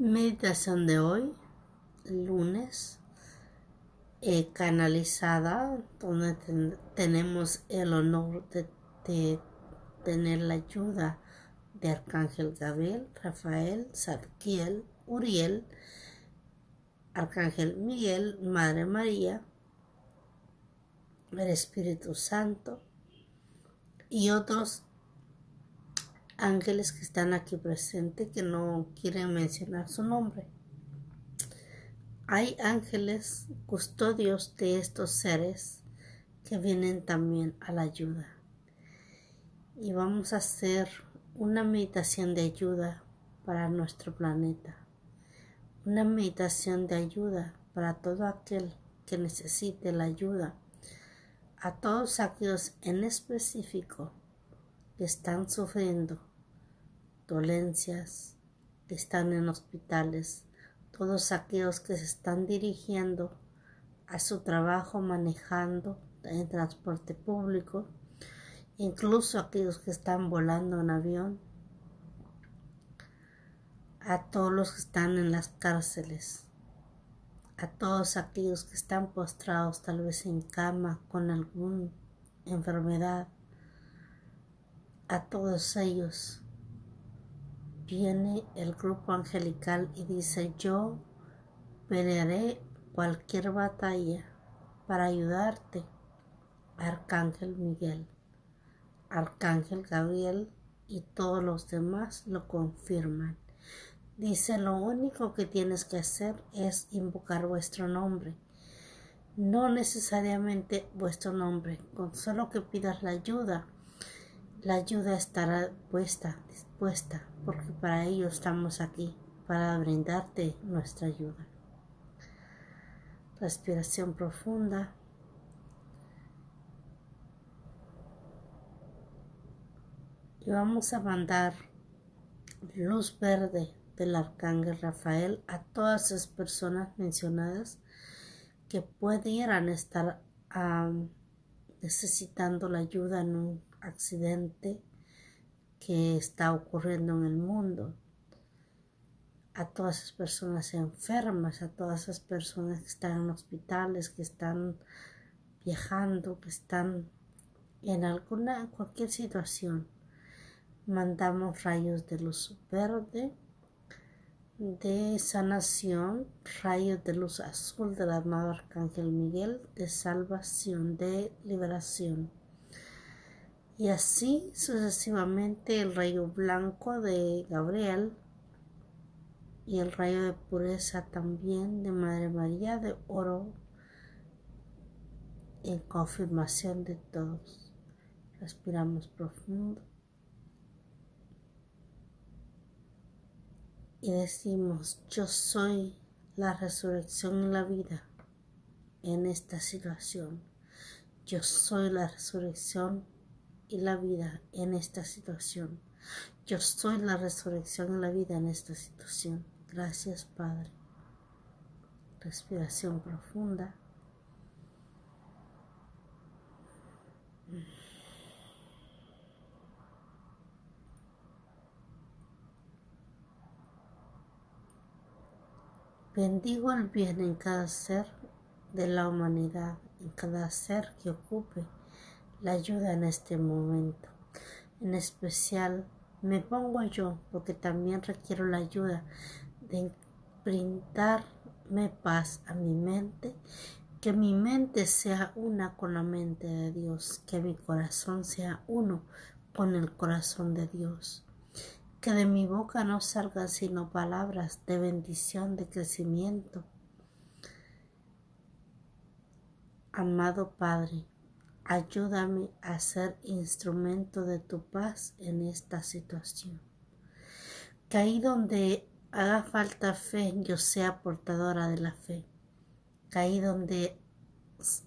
Meditación de hoy, lunes, eh, canalizada, donde tenemos el honor de, tener la ayuda de Arcángel Gabriel, Rafael, Zadkiel, Uriel, Arcángel Miguel, Madre María, el Espíritu Santo y otros ángeles que están aquí presentes que no quieren mencionar su nombre. Hay ángeles custodios de estos seres que vienen también a la ayuda. Y vamos a hacer una meditación de ayuda para nuestro planeta. Una meditación de ayuda para todo aquel que necesite la ayuda. A todos aquellos en específico que están sufriendo dolencias, que están en hospitales, todos aquellos que se están dirigiendo a su trabajo manejando en transporte público, incluso aquellos que están volando en avión, a todos los que están en las cárceles, a todos aquellos que están postrados tal vez en cama con alguna enfermedad, a todos ellos viene el grupo angelical y dice, yo pelearé cualquier batalla para ayudarte. Arcángel Miguel, Arcángel Gabriel y todos los demás lo confirman. Dice, lo único que tienes que hacer es invocar vuestro nombre. No necesariamente vuestro nombre, con solo que pidas la ayuda, la ayuda estará puesta, dispuesta porque para ello estamos aquí, para brindarte nuestra ayuda. Respiración profunda. Y vamos a mandar luz verde del arcángel Rafael a todas las personas mencionadas que pudieran estar necesitando la ayuda en un accidente que está ocurriendo en el mundo, a todas esas personas enfermas, a todas esas personas que están en hospitales, que están viajando, que están en alguna, cualquier situación. Mandamos rayos de luz verde, de sanación, rayos de luz azul del amado Arcángel Miguel, de salvación, de liberación y así sucesivamente el rayo blanco de Gabriel y el rayo de pureza también de Madre María de oro en confirmación de todos. Respiramos profundo y decimos, yo soy la resurrección y la vida en esta situación. Yo soy la resurrección y la vida en esta situación. Yo soy la resurrección y la vida en esta situación. Gracias, Padre. Respiración profunda. Bendigo el bien en cada ser de la humanidad, en cada ser que ocupe la ayuda en este momento. En especial me pongo yo porque también requiero la ayuda de brindarme paz a mi mente, que mi mente sea una con la mente de Dios, que mi corazón sea uno con el corazón de Dios, que de mi boca no salgan sino palabras de bendición, de crecimiento. Amado Padre, Ayúdame a ser instrumento de tu paz en esta situación. Que ahí donde haga falta fe, yo sea portadora de la fe. Que ahí donde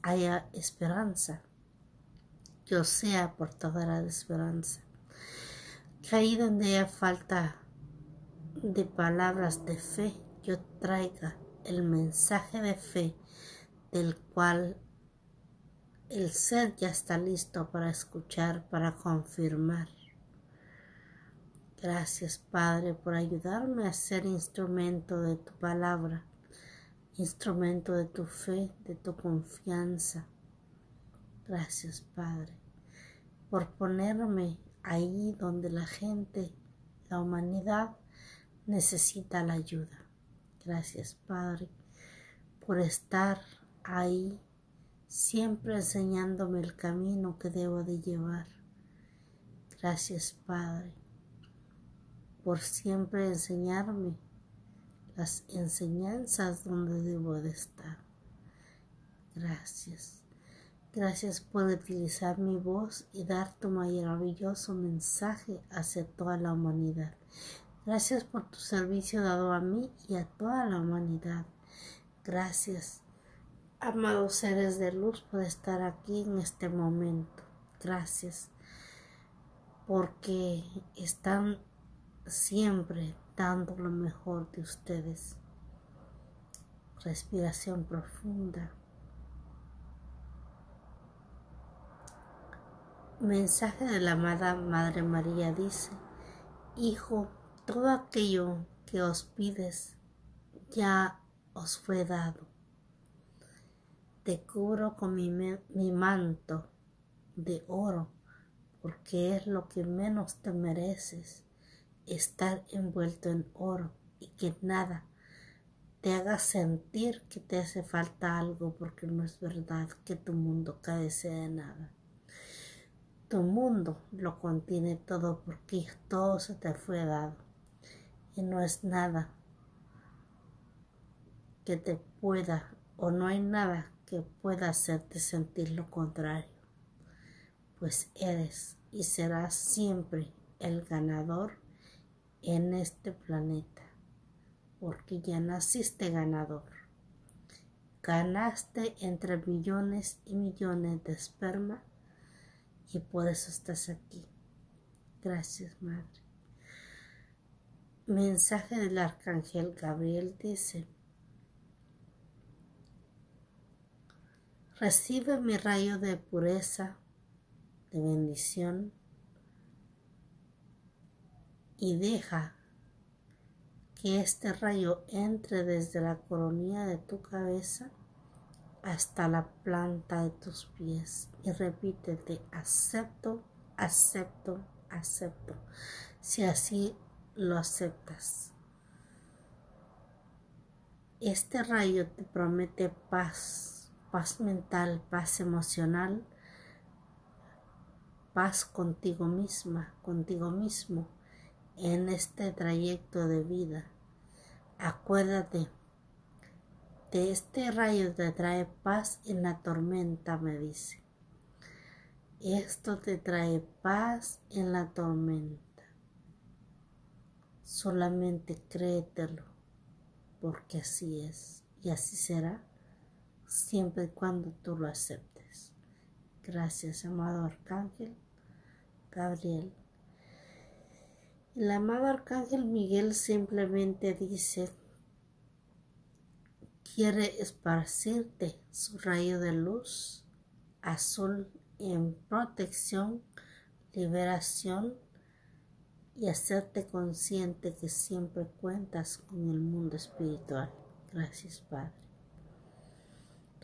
haya esperanza, yo sea portadora de esperanza. Que ahí donde haya falta de palabras de fe, yo traiga el mensaje de fe del cual el ser ya está listo para escuchar, para confirmar. Gracias, Padre, por ayudarme a ser instrumento de tu palabra, instrumento de tu fe, de tu confianza. Gracias, Padre, por ponerme ahí donde la gente, la humanidad, necesita la ayuda. Gracias, Padre, por estar ahí, siempre enseñándome el camino que debo de llevar. Gracias, Padre, por siempre enseñarme las enseñanzas donde debo de estar. Gracias. Gracias por utilizar mi voz y dar tu maravilloso mensaje hacia toda la humanidad. Gracias por tu servicio dado a mí y a toda la humanidad. Gracias, amados seres de luz, por estar aquí en este momento. Gracias, porque están siempre dando lo mejor de ustedes. Respiración profunda. Mensaje de la amada Madre María dice, Hijo, todo aquello que os pides ya os fue dado. Te cubro con mi, mi, manto de oro, porque es lo que menos te mereces, estar envuelto en oro y que nada te haga sentir que te hace falta algo, porque no es verdad que tu mundo carece de nada. Tu mundo lo contiene todo porque todo se te fue dado y no es nada que te pueda o no hay nada que pueda hacerte sentir lo contrario, pues eres y serás siempre el ganador en este planeta, porque ya naciste ganador. Ganaste entre millones y millones de esperma y por eso estás aquí. Gracias, Madre. Mensaje del Arcángel Gabriel dice, recibe mi rayo de pureza, de bendición y deja que este rayo entre desde la coronilla de tu cabeza hasta la planta de tus pies y repítete acepto, acepto, acepto. Si así lo aceptas. Este rayo te promete paz, paz mental, paz emocional, paz contigo misma, contigo mismo en este trayecto de vida. Acuérdate, de este rayo te trae paz en la tormenta, me dice. Esto te trae paz en la tormenta. Solamente créetelo, porque así es y así será siempre y cuando tú lo aceptes. Gracias, amado Arcángel Gabriel. El amado Arcángel Miguel simplemente dice, quiere esparcirte su rayo de luz azul en protección, liberación y hacerte consciente que siempre cuentas con el mundo espiritual. Gracias, Padre.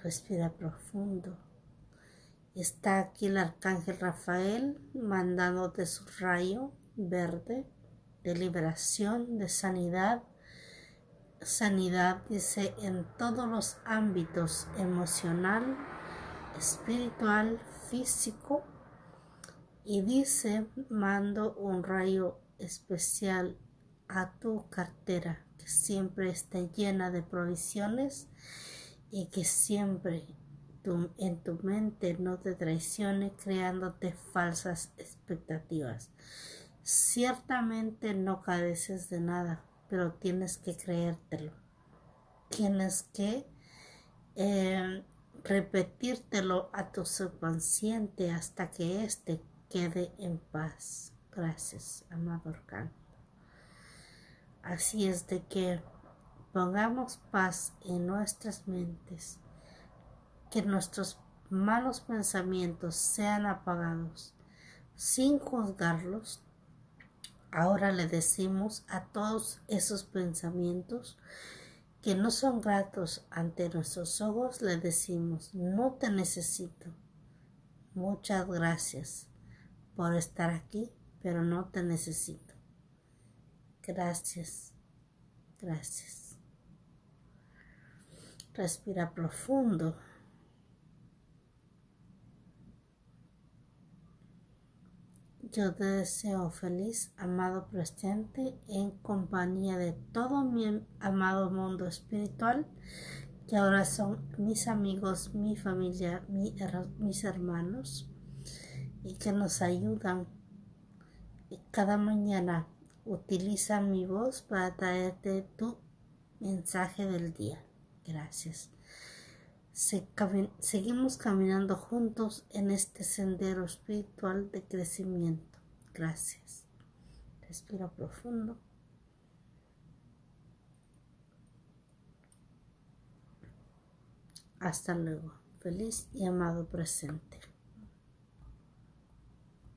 Respira profundo. Está aquí el arcángel Rafael mandándote su rayo verde de liberación, de sanidad. Sanidad dice en todos los ámbitos emocional, espiritual, físico y dice, mando un rayo especial a tu cartera que siempre esté llena de provisiones y que siempre en tu mente no te traicione creándote falsas expectativas. Ciertamente no careces de nada, pero tienes que creértelo. Tienes que eh, repetírtelo a tu subconsciente hasta que éste quede en paz. Gracias, amado Arcángel. Así es de que pongamos paz en nuestras mentes, que nuestros malos pensamientos sean apagados sin juzgarlos, Ahora le decimos a todos esos pensamientos que no son gratos ante nuestros ojos, le decimos, no te necesito. Muchas gracias por estar aquí, pero no te necesito. Gracias, gracias. Respira profundo. Yo te deseo feliz, amado presente, en compañía de todo mi amado mundo espiritual, que ahora son mis amigos, mi familia, mis hermanos, y que nos ayudan. Y cada mañana utiliza mi voz para traerte tu mensaje del día. Gracias seguimos caminando juntos en este sendero espiritual de crecimiento. Gracias. Respira profundo. Hasta luego. Feliz y amado presente.